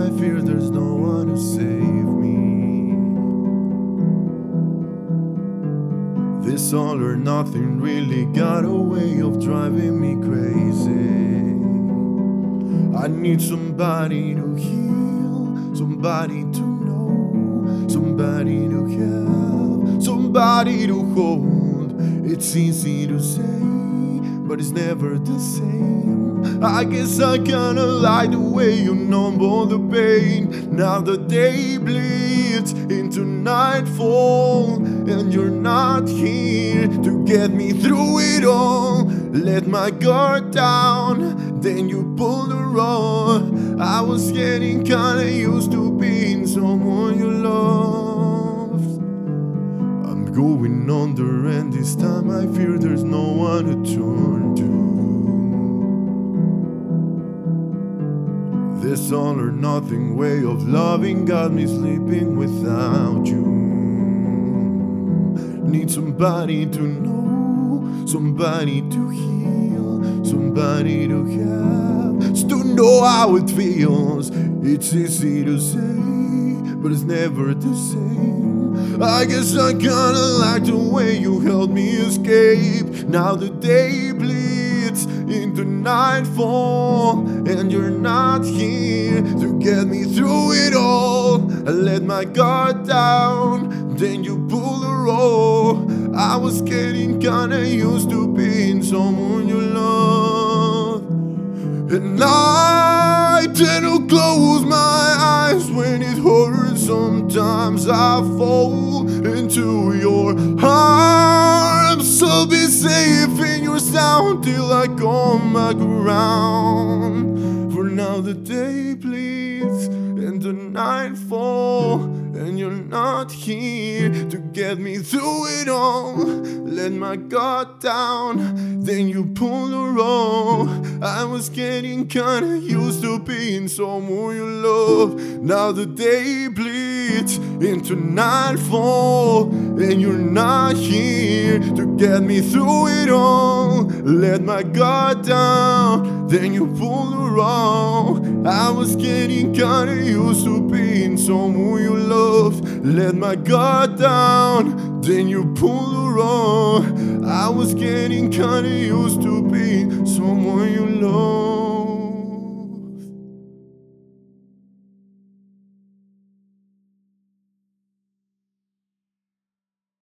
I fear there's no one to save me. This all or nothing really got a way of driving me crazy. I need somebody to heal, somebody to know, somebody to have, somebody to hold. It's easy to say but it's never the same. I guess I kinda like the way you numb all the pain. Now the day bleeds into nightfall, and you're not here to get me through it all. Let my guard down, then you pull the rug. I was getting kinda used to being someone you loved. I'm going under, and this time I fear there's no one to turn This all or nothing way of loving got me sleeping without you. Need somebody to know, somebody to heal, somebody to have, to know how it feels. It's easy to say, but it's never the same. I guess I kinda like the way you helped me escape. Now the day bleeds into nightfall, and you're not here to get me through it all. I let my guard down, then you pull the roll. I was getting kinda used to being someone you love. And I tend to close my eyes when it hurts. Sometimes I fall into your arms. I'll be safe in your sound till I come back around. For now the day bleeds and the night fall, and you're not here to get me through it all. Let my guard down, then you pull the roll. I was getting kinda used to being someone you love. Now the day bleeds into nightfall, and you're not here to get me through it all. Let my guard down, then you pull the roll. I was getting kinda used to being someone you loved. Let my guard down, then you pull the roll. I was getting kinda used to being love.